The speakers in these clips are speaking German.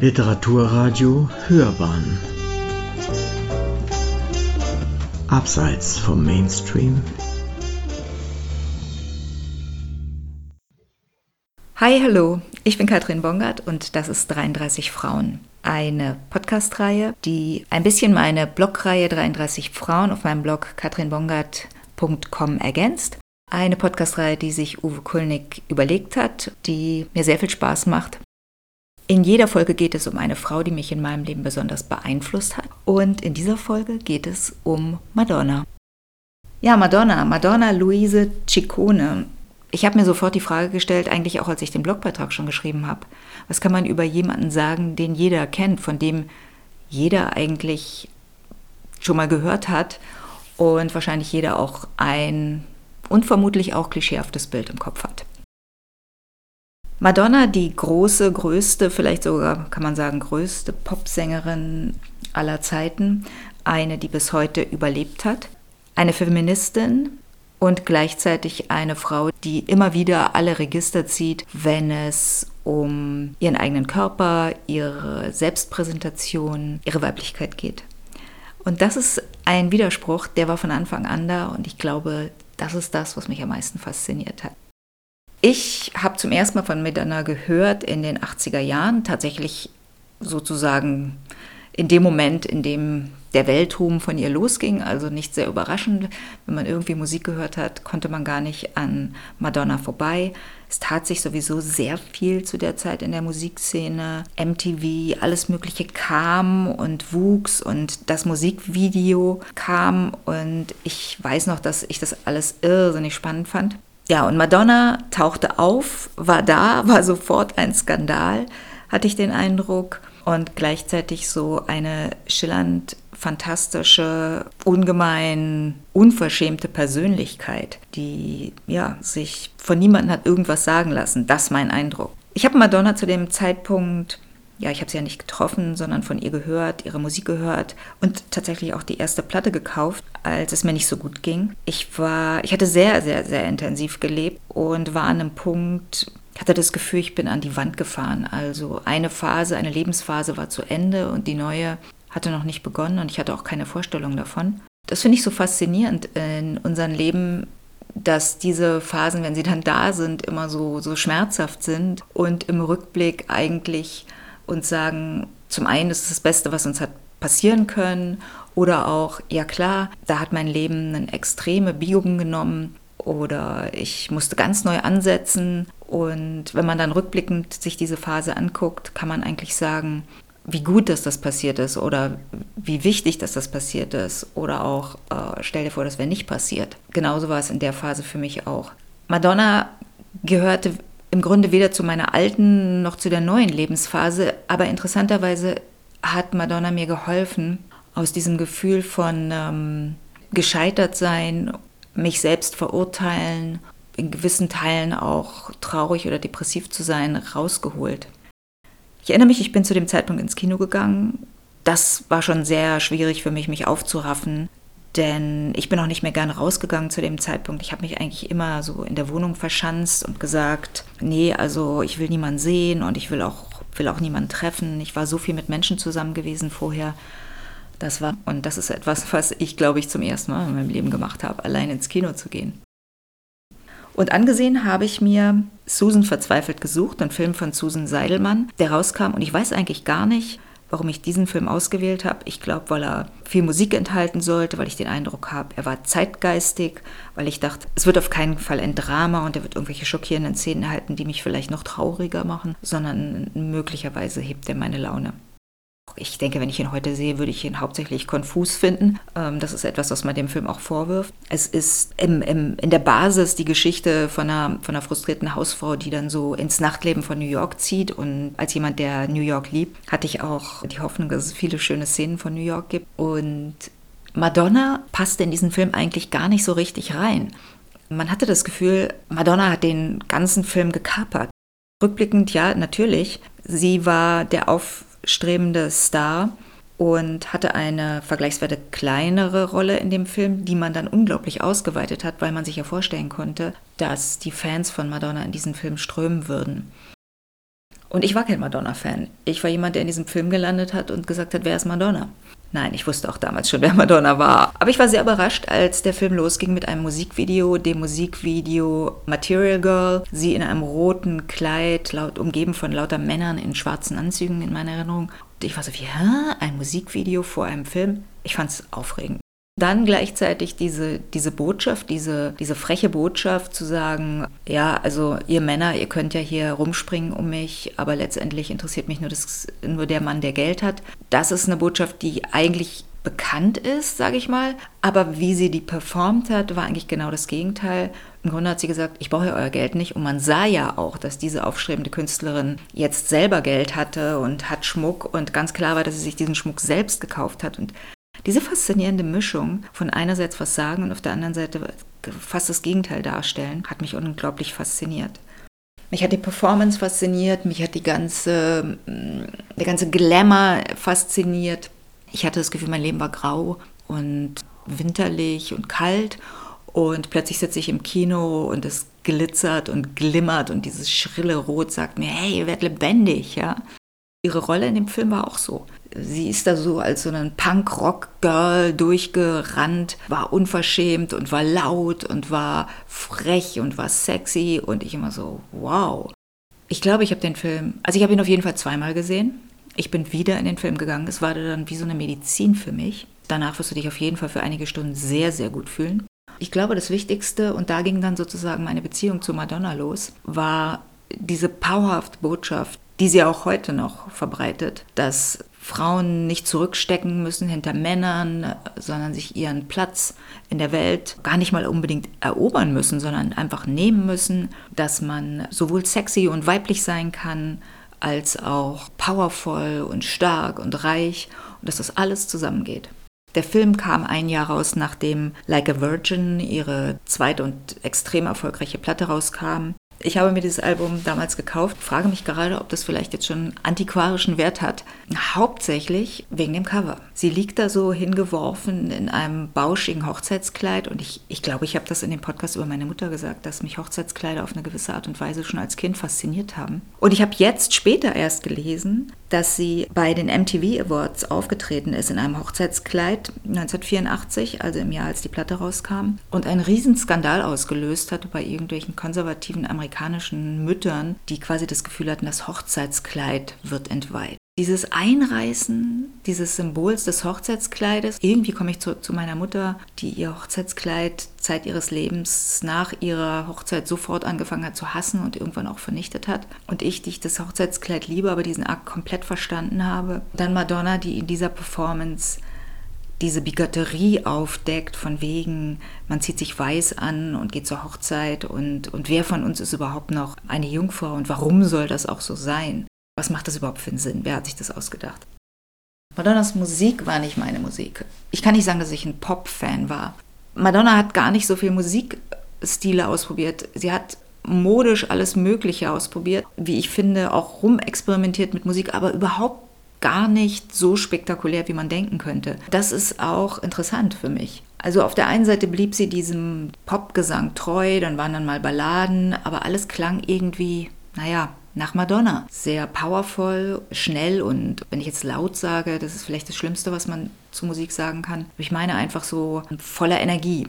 Literaturradio Hörbahn Abseits vom Mainstream Hi, hallo, ich bin Katrin Bongard und das ist 33 Frauen. Eine Podcast-Reihe, die ein bisschen meine Blogreihe 33 Frauen auf meinem Blog katrinbongard.com ergänzt. Eine Podcast-Reihe, die sich Uwe Kulnig überlegt hat, die mir sehr viel Spaß macht in jeder Folge geht es um eine Frau, die mich in meinem Leben besonders beeinflusst hat. Und in dieser Folge geht es um Madonna. Ja, Madonna, Madonna Luise Ciccone. Ich habe mir sofort die Frage gestellt, eigentlich auch als ich den Blogbeitrag schon geschrieben habe, was kann man über jemanden sagen, den jeder kennt, von dem jeder eigentlich schon mal gehört hat und wahrscheinlich jeder auch ein und vermutlich auch klischeehaftes Bild im Kopf hat. Madonna, die große, größte, vielleicht sogar kann man sagen größte Popsängerin aller Zeiten, eine, die bis heute überlebt hat, eine Feministin und gleichzeitig eine Frau, die immer wieder alle Register zieht, wenn es um ihren eigenen Körper, ihre Selbstpräsentation, ihre Weiblichkeit geht. Und das ist ein Widerspruch, der war von Anfang an da und ich glaube, das ist das, was mich am meisten fasziniert hat. Ich habe zum ersten Mal von Madonna gehört in den 80er Jahren, tatsächlich sozusagen in dem Moment, in dem der Weltruhm von ihr losging, also nicht sehr überraschend. Wenn man irgendwie Musik gehört hat, konnte man gar nicht an Madonna vorbei. Es tat sich sowieso sehr viel zu der Zeit in der Musikszene. MTV, alles Mögliche kam und wuchs und das Musikvideo kam und ich weiß noch, dass ich das alles irrsinnig spannend fand. Ja, und Madonna tauchte auf, war da, war sofort ein Skandal, hatte ich den Eindruck. Und gleichzeitig so eine schillernd fantastische, ungemein unverschämte Persönlichkeit, die ja sich von niemandem hat irgendwas sagen lassen. Das ist mein Eindruck. Ich habe Madonna zu dem Zeitpunkt ja, ich habe sie ja nicht getroffen, sondern von ihr gehört, ihre Musik gehört und tatsächlich auch die erste Platte gekauft, als es mir nicht so gut ging. Ich war, ich hatte sehr, sehr, sehr intensiv gelebt und war an einem Punkt, hatte das Gefühl, ich bin an die Wand gefahren. Also eine Phase, eine Lebensphase war zu Ende und die neue hatte noch nicht begonnen und ich hatte auch keine Vorstellung davon. Das finde ich so faszinierend in unserem Leben, dass diese Phasen, wenn sie dann da sind, immer so, so schmerzhaft sind und im Rückblick eigentlich und sagen, zum einen ist es das Beste, was uns hat passieren können, oder auch, ja klar, da hat mein Leben eine extreme Biegung genommen oder ich musste ganz neu ansetzen. Und wenn man dann rückblickend sich diese Phase anguckt, kann man eigentlich sagen, wie gut, dass das passiert ist oder wie wichtig, dass das passiert ist oder auch äh, stell dir vor, das wäre nicht passiert. Genauso war es in der Phase für mich auch. Madonna gehörte im Grunde weder zu meiner alten noch zu der neuen Lebensphase, aber interessanterweise hat Madonna mir geholfen, aus diesem Gefühl von ähm, gescheitert sein, mich selbst verurteilen, in gewissen Teilen auch traurig oder depressiv zu sein, rausgeholt. Ich erinnere mich, ich bin zu dem Zeitpunkt ins Kino gegangen. Das war schon sehr schwierig für mich, mich aufzuraffen. Denn ich bin auch nicht mehr gerne rausgegangen zu dem Zeitpunkt. Ich habe mich eigentlich immer so in der Wohnung verschanzt und gesagt, nee, also ich will niemanden sehen und ich will auch, will auch niemanden treffen. Ich war so viel mit Menschen zusammen gewesen vorher. Das war, und das ist etwas, was ich, glaube ich, zum ersten Mal in meinem Leben gemacht habe, allein ins Kino zu gehen. Und angesehen habe ich mir Susan verzweifelt gesucht, einen Film von Susan Seidelmann, der rauskam. Und ich weiß eigentlich gar nicht, warum ich diesen Film ausgewählt habe. Ich glaube, weil er viel Musik enthalten sollte, weil ich den Eindruck habe, er war zeitgeistig, weil ich dachte, es wird auf keinen Fall ein Drama und er wird irgendwelche schockierenden Szenen erhalten, die mich vielleicht noch trauriger machen, sondern möglicherweise hebt er meine Laune. Ich denke, wenn ich ihn heute sehe, würde ich ihn hauptsächlich konfus finden. Ähm, das ist etwas, was man dem Film auch vorwirft. Es ist im, im, in der Basis die Geschichte von einer, von einer frustrierten Hausfrau, die dann so ins Nachtleben von New York zieht. Und als jemand, der New York liebt, hatte ich auch die Hoffnung, dass es viele schöne Szenen von New York gibt. Und Madonna passt in diesen Film eigentlich gar nicht so richtig rein. Man hatte das Gefühl, Madonna hat den ganzen Film gekapert. Rückblickend, ja, natürlich. Sie war der Auf aufstrebende Star und hatte eine vergleichsweise kleinere Rolle in dem Film, die man dann unglaublich ausgeweitet hat, weil man sich ja vorstellen konnte, dass die Fans von Madonna in diesen Film strömen würden. Und ich war kein Madonna-Fan. Ich war jemand, der in diesem Film gelandet hat und gesagt hat, wer ist Madonna? Nein, ich wusste auch damals schon, wer Madonna war. Aber ich war sehr überrascht, als der Film losging mit einem Musikvideo, dem Musikvideo Material Girl. Sie in einem roten Kleid, laut, umgeben von lauter Männern in schwarzen Anzügen in meiner Erinnerung. Und ich war so wie, hä? Ein Musikvideo vor einem Film? Ich fand es aufregend. Dann gleichzeitig diese, diese Botschaft, diese, diese freche Botschaft zu sagen, ja, also ihr Männer, ihr könnt ja hier rumspringen um mich, aber letztendlich interessiert mich nur, das, nur der Mann, der Geld hat. Das ist eine Botschaft, die eigentlich bekannt ist, sage ich mal. Aber wie sie die performt hat, war eigentlich genau das Gegenteil. Im Grunde hat sie gesagt, ich brauche euer Geld nicht. Und man sah ja auch, dass diese aufstrebende Künstlerin jetzt selber Geld hatte und hat Schmuck. Und ganz klar war, dass sie sich diesen Schmuck selbst gekauft hat. Und diese faszinierende Mischung von einerseits was sagen und auf der anderen Seite fast das Gegenteil darstellen, hat mich unglaublich fasziniert. Mich hat die Performance fasziniert, mich hat die ganze, der ganze Glamour fasziniert. Ich hatte das Gefühl, mein Leben war grau und winterlich und kalt und plötzlich sitze ich im Kino und es glitzert und glimmert und dieses schrille Rot sagt mir, hey, ihr werdet lebendig, ja. Ihre Rolle in dem Film war auch so. Sie ist da so als so ein Punk-Rock-Girl durchgerannt, war unverschämt und war laut und war frech und war sexy und ich immer so, wow. Ich glaube, ich habe den Film, also ich habe ihn auf jeden Fall zweimal gesehen. Ich bin wieder in den Film gegangen. Es war dann wie so eine Medizin für mich. Danach wirst du dich auf jeden Fall für einige Stunden sehr, sehr gut fühlen. Ich glaube, das Wichtigste, und da ging dann sozusagen meine Beziehung zu Madonna los, war diese powerhafte Botschaft, die sie auch heute noch verbreitet, dass Frauen nicht zurückstecken müssen hinter Männern, sondern sich ihren Platz in der Welt gar nicht mal unbedingt erobern müssen, sondern einfach nehmen müssen, dass man sowohl sexy und weiblich sein kann, als auch powervoll und stark und reich und dass das alles zusammengeht. Der Film kam ein Jahr raus, nachdem Like a Virgin ihre zweite und extrem erfolgreiche Platte rauskam. Ich habe mir dieses Album damals gekauft, frage mich gerade, ob das vielleicht jetzt schon antiquarischen Wert hat. Hauptsächlich wegen dem Cover. Sie liegt da so hingeworfen in einem bauschigen Hochzeitskleid und ich, ich glaube, ich habe das in dem Podcast über meine Mutter gesagt, dass mich Hochzeitskleider auf eine gewisse Art und Weise schon als Kind fasziniert haben. Und ich habe jetzt später erst gelesen, dass sie bei den MTV Awards aufgetreten ist in einem Hochzeitskleid 1984, also im Jahr, als die Platte rauskam, und einen Riesenskandal ausgelöst hatte bei irgendwelchen konservativen amerikanischen Müttern, die quasi das Gefühl hatten, das Hochzeitskleid wird entweiht dieses Einreißen dieses Symbols des Hochzeitskleides. Irgendwie komme ich zurück zu meiner Mutter, die ihr Hochzeitskleid Zeit ihres Lebens nach ihrer Hochzeit sofort angefangen hat zu hassen und irgendwann auch vernichtet hat. Und ich, die ich das Hochzeitskleid liebe, aber diesen Akt komplett verstanden habe. Dann Madonna, die in dieser Performance diese Bigotterie aufdeckt, von wegen, man zieht sich weiß an und geht zur Hochzeit und, und wer von uns ist überhaupt noch eine Jungfrau und warum soll das auch so sein? Was macht das überhaupt für einen Sinn? Wer hat sich das ausgedacht? Madonnas Musik war nicht meine Musik. Ich kann nicht sagen, dass ich ein Pop-Fan war. Madonna hat gar nicht so viel Musikstile ausprobiert. Sie hat modisch alles Mögliche ausprobiert, wie ich finde, auch rumexperimentiert mit Musik, aber überhaupt gar nicht so spektakulär, wie man denken könnte. Das ist auch interessant für mich. Also auf der einen Seite blieb sie diesem Popgesang treu, dann waren dann mal Balladen, aber alles klang irgendwie, naja, nach Madonna. Sehr powerful, schnell und wenn ich jetzt laut sage, das ist vielleicht das Schlimmste, was man zu Musik sagen kann. Ich meine einfach so voller Energie.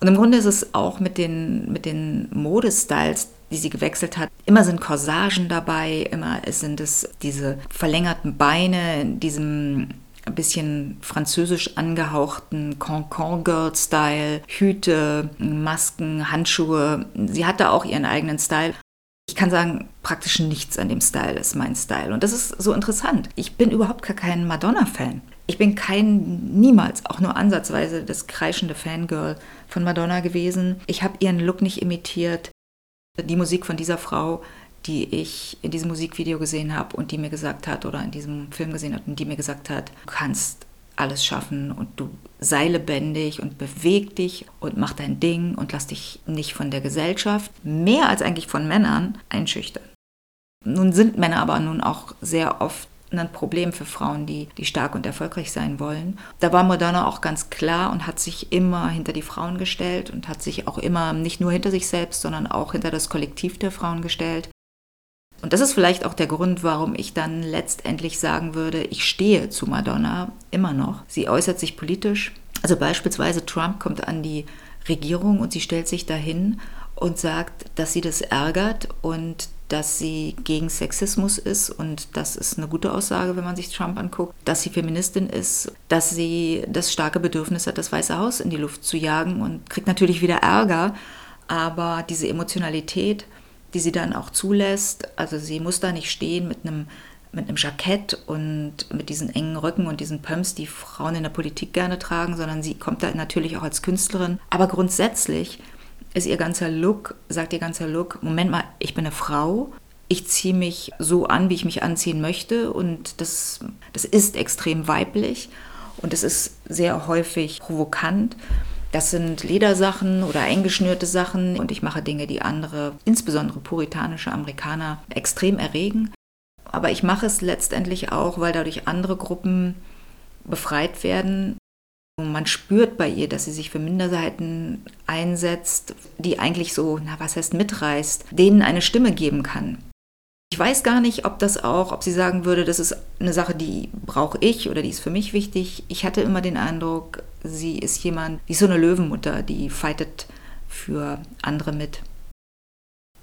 Und im Grunde ist es auch mit den, mit den Modestyles, die sie gewechselt hat. Immer sind Corsagen dabei, immer sind es diese verlängerten Beine in diesem ein bisschen französisch angehauchten Cancan-Girl-Style, Hüte, Masken, Handschuhe. Sie hatte auch ihren eigenen Style. Ich kann sagen, praktisch nichts an dem Style ist mein Style. Und das ist so interessant. Ich bin überhaupt gar kein Madonna-Fan. Ich bin kein, niemals, auch nur ansatzweise das kreischende Fangirl von Madonna gewesen. Ich habe ihren Look nicht imitiert. Die Musik von dieser Frau, die ich in diesem Musikvideo gesehen habe und die mir gesagt hat, oder in diesem Film gesehen habe und die mir gesagt hat, du kannst alles schaffen und du sei lebendig und beweg dich und mach dein Ding und lass dich nicht von der Gesellschaft, mehr als eigentlich von Männern, einschüchtern. Nun sind Männer aber nun auch sehr oft ein Problem für Frauen, die, die stark und erfolgreich sein wollen. Da war Madonna auch ganz klar und hat sich immer hinter die Frauen gestellt und hat sich auch immer nicht nur hinter sich selbst, sondern auch hinter das Kollektiv der Frauen gestellt. Und das ist vielleicht auch der Grund, warum ich dann letztendlich sagen würde, ich stehe zu Madonna immer noch. Sie äußert sich politisch. Also beispielsweise Trump kommt an die Regierung und sie stellt sich dahin und sagt, dass sie das ärgert und dass sie gegen Sexismus ist und das ist eine gute Aussage, wenn man sich Trump anguckt, dass sie Feministin ist, dass sie das starke Bedürfnis hat, das Weiße Haus in die Luft zu jagen und kriegt natürlich wieder Ärger, aber diese Emotionalität, die sie dann auch zulässt, also sie muss da nicht stehen mit einem mit einem Jackett und mit diesen engen Röcken und diesen Pumps, die Frauen in der Politik gerne tragen, sondern sie kommt da natürlich auch als Künstlerin. Aber grundsätzlich ist ihr ganzer Look, sagt ihr ganzer Look, Moment mal, ich bin eine Frau, ich ziehe mich so an, wie ich mich anziehen möchte und das, das ist extrem weiblich und es ist sehr häufig provokant. Das sind Ledersachen oder eingeschnürte Sachen und ich mache Dinge, die andere, insbesondere puritanische Amerikaner, extrem erregen. Aber ich mache es letztendlich auch, weil dadurch andere Gruppen befreit werden man spürt bei ihr, dass sie sich für Minderheiten einsetzt, die eigentlich so, na was heißt mitreißt, denen eine Stimme geben kann. Ich weiß gar nicht, ob das auch, ob sie sagen würde, das ist eine Sache, die brauche ich oder die ist für mich wichtig. Ich hatte immer den Eindruck, sie ist jemand, ist so eine Löwenmutter, die fightet für andere mit.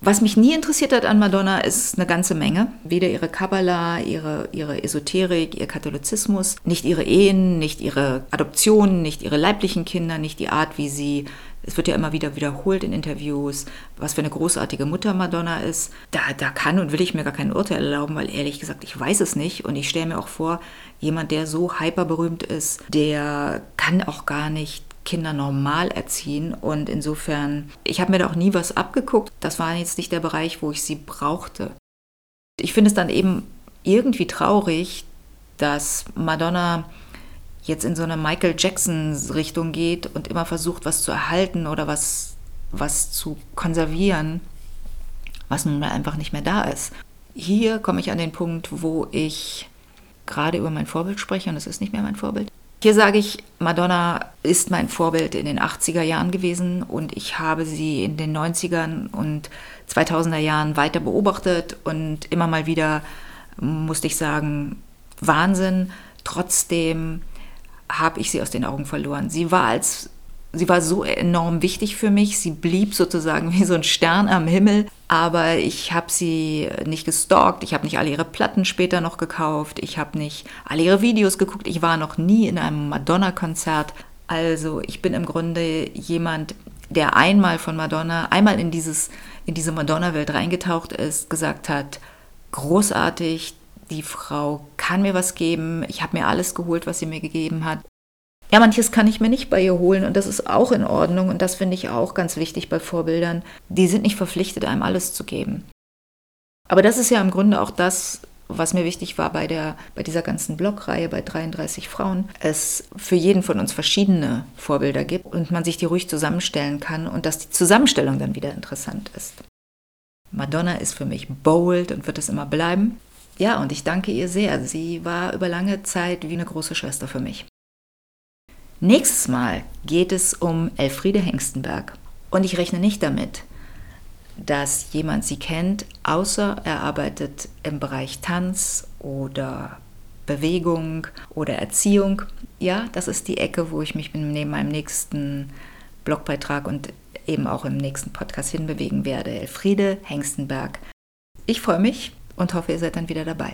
Was mich nie interessiert hat an Madonna, ist eine ganze Menge. Weder ihre Kabbala, ihre, ihre Esoterik, ihr Katholizismus, nicht ihre Ehen, nicht ihre Adoptionen, nicht ihre leiblichen Kinder, nicht die Art, wie sie es wird ja immer wieder wiederholt in Interviews, was für eine großartige Mutter Madonna ist. Da, da kann und will ich mir gar kein Urteil erlauben, weil ehrlich gesagt, ich weiß es nicht. Und ich stelle mir auch vor, jemand, der so hyperberühmt ist, der kann auch gar nicht Kinder normal erziehen. Und insofern, ich habe mir da auch nie was abgeguckt. Das war jetzt nicht der Bereich, wo ich sie brauchte. Ich finde es dann eben irgendwie traurig, dass Madonna jetzt in so eine Michael Jackson-Richtung geht und immer versucht, was zu erhalten oder was, was zu konservieren, was nun mal einfach nicht mehr da ist. Hier komme ich an den Punkt, wo ich gerade über mein Vorbild spreche und es ist nicht mehr mein Vorbild. Hier sage ich, Madonna ist mein Vorbild in den 80er Jahren gewesen und ich habe sie in den 90ern und 2000er Jahren weiter beobachtet und immer mal wieder musste ich sagen, Wahnsinn. Trotzdem habe ich sie aus den Augen verloren. Sie war als sie war so enorm wichtig für mich. Sie blieb sozusagen wie so ein Stern am Himmel. Aber ich habe sie nicht gestalkt. Ich habe nicht alle ihre Platten später noch gekauft. Ich habe nicht alle ihre Videos geguckt. Ich war noch nie in einem Madonna-Konzert. Also ich bin im Grunde jemand, der einmal von Madonna, einmal in, dieses, in diese Madonna-Welt reingetaucht ist, gesagt hat, großartig, die Frau kann mir was geben. Ich habe mir alles geholt, was sie mir gegeben hat. Ja, manches kann ich mir nicht bei ihr holen und das ist auch in Ordnung und das finde ich auch ganz wichtig bei Vorbildern. Die sind nicht verpflichtet, einem alles zu geben. Aber das ist ja im Grunde auch das, was mir wichtig war bei, der, bei dieser ganzen Blogreihe bei 33 Frauen, es für jeden von uns verschiedene Vorbilder gibt und man sich die ruhig zusammenstellen kann und dass die Zusammenstellung dann wieder interessant ist. Madonna ist für mich bold und wird es immer bleiben. Ja, und ich danke ihr sehr. Sie war über lange Zeit wie eine große Schwester für mich. Nächstes Mal geht es um Elfriede Hengstenberg. Und ich rechne nicht damit, dass jemand sie kennt, außer er arbeitet im Bereich Tanz oder Bewegung oder Erziehung. Ja, das ist die Ecke, wo ich mich neben meinem nächsten Blogbeitrag und eben auch im nächsten Podcast hinbewegen werde. Elfriede Hengstenberg. Ich freue mich und hoffe, ihr seid dann wieder dabei.